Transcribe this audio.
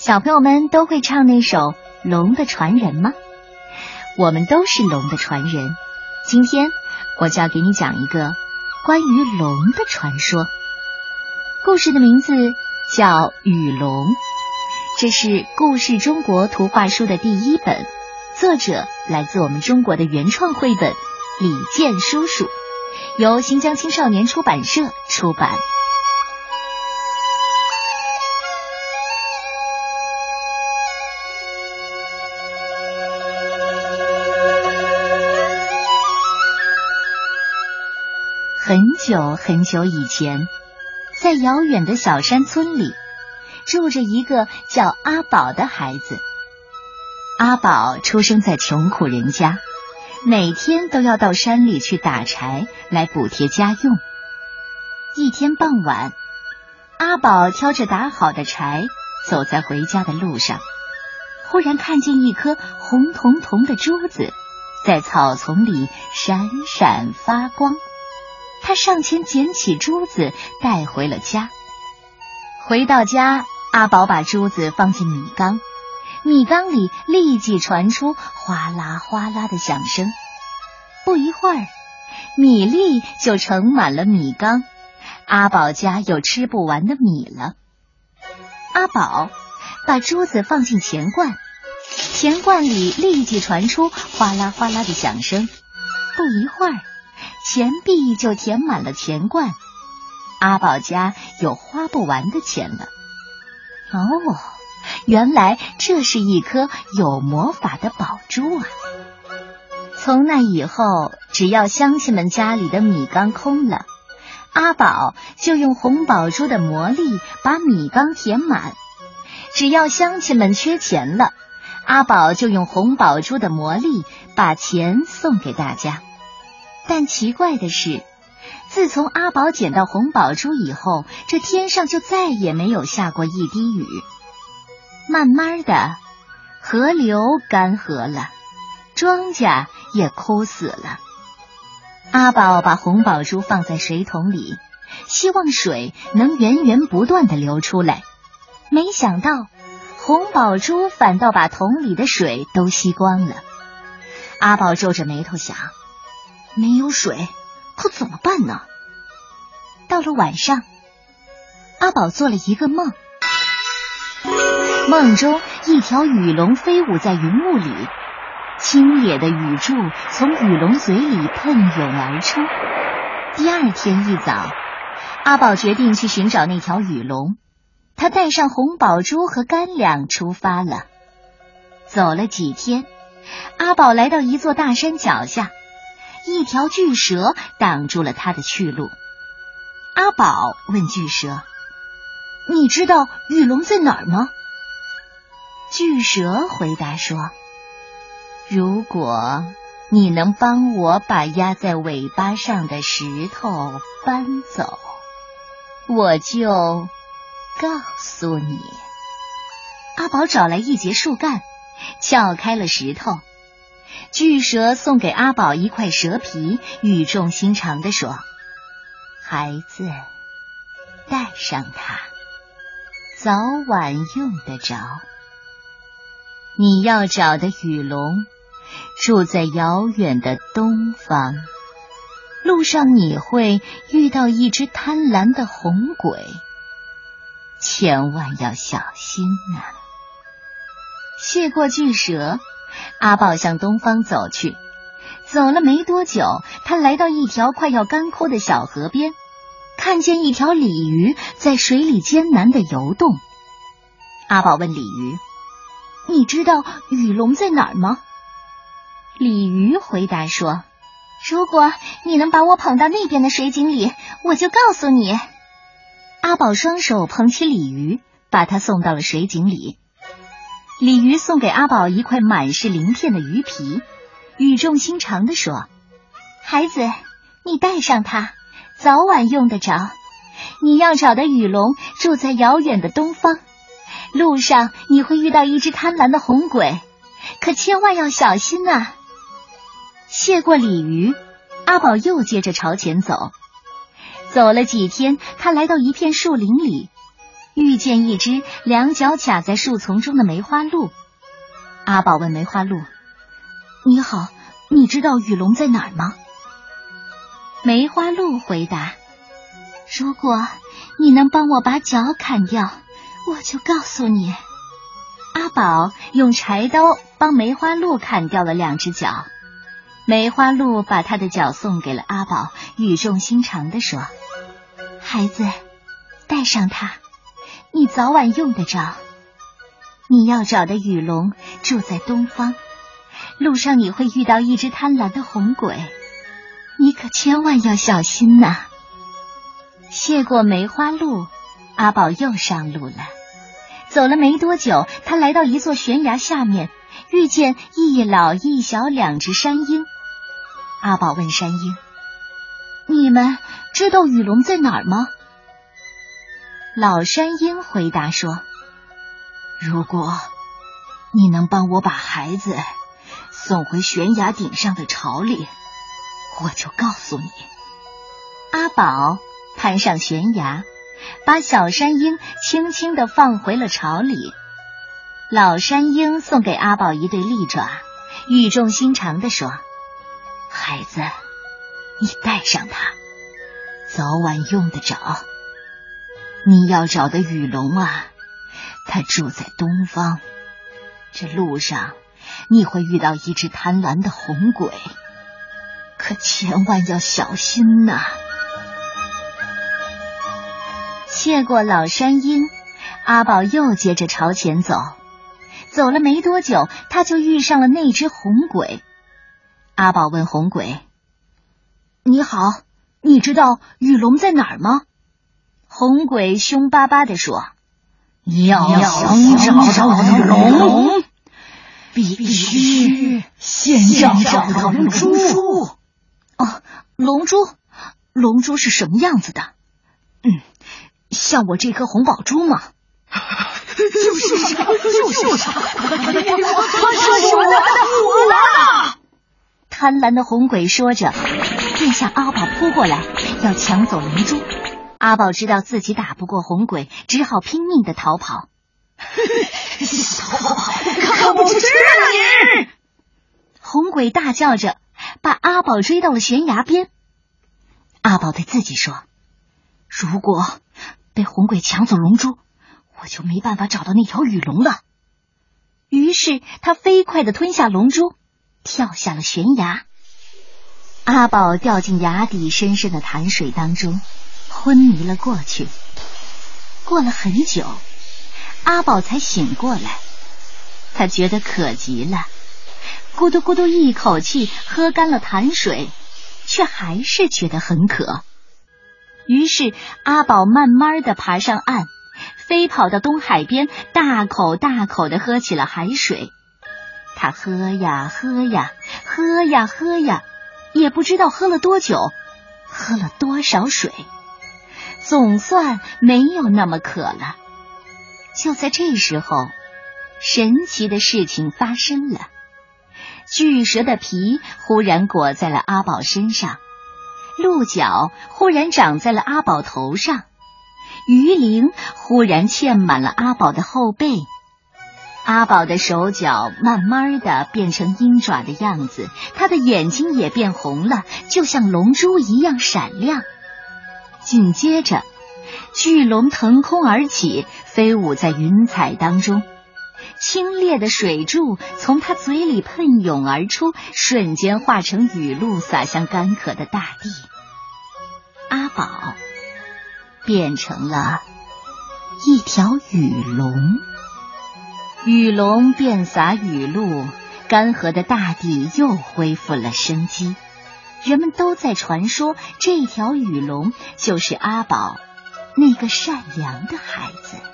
小朋友们都会唱那首《龙的传人》吗？我们都是龙的传人。今天我就要给你讲一个关于龙的传说。故事的名字叫《雨龙》，这是故事中国图画书的第一本，作者来自我们中国的原创绘本李健叔叔，由新疆青少年出版社出版。很久很久以前，在遥远的小山村里，住着一个叫阿宝的孩子。阿宝出生在穷苦人家，每天都要到山里去打柴来补贴家用。一天傍晚，阿宝挑着打好的柴走在回家的路上，忽然看见一颗红彤彤的珠子在草丛里闪闪发光。他上前捡起珠子，带回了家。回到家，阿宝把珠子放进米缸，米缸里立即传出哗啦哗啦的响声。不一会儿，米粒就盛满了米缸，阿宝家有吃不完的米了。阿宝把珠子放进钱罐，钱罐里立即传出哗啦哗啦的响声。不一会儿。钱币就填满了钱罐，阿宝家有花不完的钱了。哦，原来这是一颗有魔法的宝珠啊！从那以后，只要乡亲们家里的米缸空了，阿宝就用红宝珠的魔力把米缸填满；只要乡亲们缺钱了，阿宝就用红宝珠的魔力把钱送给大家。但奇怪的是，自从阿宝捡到红宝珠以后，这天上就再也没有下过一滴雨。慢慢的，河流干涸了，庄稼也枯死了。阿宝把红宝珠放在水桶里，希望水能源源不断的流出来。没想到，红宝珠反倒把桶里的水都吸光了。阿宝皱着眉头想。没有水，可怎么办呢？到了晚上，阿宝做了一个梦，梦中一条雨龙飞舞在云雾里，清冽的雨柱从雨龙嘴里喷涌而出。第二天一早，阿宝决定去寻找那条雨龙，他带上红宝珠和干粮出发了。走了几天，阿宝来到一座大山脚下。一条巨蛇挡住了他的去路。阿宝问巨蛇：“你知道玉龙在哪儿吗？”巨蛇回答说：“如果你能帮我把压在尾巴上的石头搬走，我就告诉你。”阿宝找来一截树干，撬开了石头。巨蛇送给阿宝一块蛇皮，语重心长的说：“孩子，带上它，早晚用得着。你要找的雨龙住在遥远的东方，路上你会遇到一只贪婪的红鬼，千万要小心啊！”谢过巨蛇。阿宝向东方走去，走了没多久，他来到一条快要干枯的小河边，看见一条鲤鱼在水里艰难的游动。阿宝问鲤鱼：“你知道雨龙在哪儿吗？”鲤鱼回答说：“如果你能把我捧到那边的水井里，我就告诉你。”阿宝双手捧起鲤鱼，把它送到了水井里。鲤鱼送给阿宝一块满是鳞片的鱼皮，语重心长的说：“孩子，你带上它，早晚用得着。你要找的雨龙住在遥远的东方，路上你会遇到一只贪婪的红鬼，可千万要小心啊！”谢过鲤鱼，阿宝又接着朝前走。走了几天，他来到一片树林里，遇见一只两脚卡在树丛中的梅花鹿。阿宝问梅花鹿：“你好，你知道雨龙在哪儿吗？”梅花鹿回答：“如果你能帮我把脚砍掉，我就告诉你。”阿宝用柴刀帮梅花鹿砍掉了两只脚。梅花鹿把他的脚送给了阿宝，语重心长的说：“孩子，带上它，你早晚用得着。你要找的雨龙住在东方，路上你会遇到一只贪婪的红鬼，你可千万要小心呐。”谢过梅花鹿，阿宝又上路了。走了没多久，他来到一座悬崖下面，遇见一老一小两只山鹰。阿宝问山鹰：“你们知道雨龙在哪儿吗？”老山鹰回答说：“如果你能帮我把孩子送回悬崖顶上的巢里，我就告诉你。”阿宝攀上悬崖。把小山鹰轻轻的放回了巢里。老山鹰送给阿宝一对利爪，语重心长的说：“孩子，你带上它，早晚用得着。你要找的雨龙啊，它住在东方。这路上你会遇到一只贪婪的红鬼，可千万要小心呐。”谢过老山鹰，阿宝又接着朝前走。走了没多久，他就遇上了那只红鬼。阿宝问红鬼：“你好，你知道雨龙在哪儿吗？”红鬼凶巴巴地说：“你要想找龙，必须先找到龙珠。”哦，龙珠，龙珠是什么样子的？嗯。像我这颗红宝珠吗？就是它，就是！贪婪的红鬼说着，便向阿宝扑过来，要抢走龙珠。阿宝知道自己打不过红鬼，只好拼命的逃跑。小跑看不吃了你！红鬼大叫着，把阿宝追到了悬崖边。阿宝对自己说：“如果……”被红鬼抢走龙珠，我就没办法找到那条雨龙了。于是他飞快的吞下龙珠，跳下了悬崖。阿宝掉进崖底深深的潭水当中，昏迷了过去。过了很久，阿宝才醒过来，他觉得渴极了，咕嘟咕嘟一口气喝干了潭水，却还是觉得很渴。于是阿宝慢慢的爬上岸，飞跑到东海边，大口大口的喝起了海水。他喝呀喝呀，喝呀喝呀，也不知道喝了多久，喝了多少水，总算没有那么渴了。就在这时候，神奇的事情发生了，巨蛇的皮忽然裹在了阿宝身上。鹿角忽然长在了阿宝头上，鱼鳞忽然嵌满了阿宝的后背，阿宝的手脚慢慢的变成鹰爪的样子，他的眼睛也变红了，就像龙珠一样闪亮。紧接着，巨龙腾空而起，飞舞在云彩当中。清冽的水柱从他嘴里喷涌而出，瞬间化成雨露，洒向干渴的大地。阿宝变成了一条雨龙，雨龙遍洒雨露，干涸的大地又恢复了生机。人们都在传说，这条雨龙就是阿宝那个善良的孩子。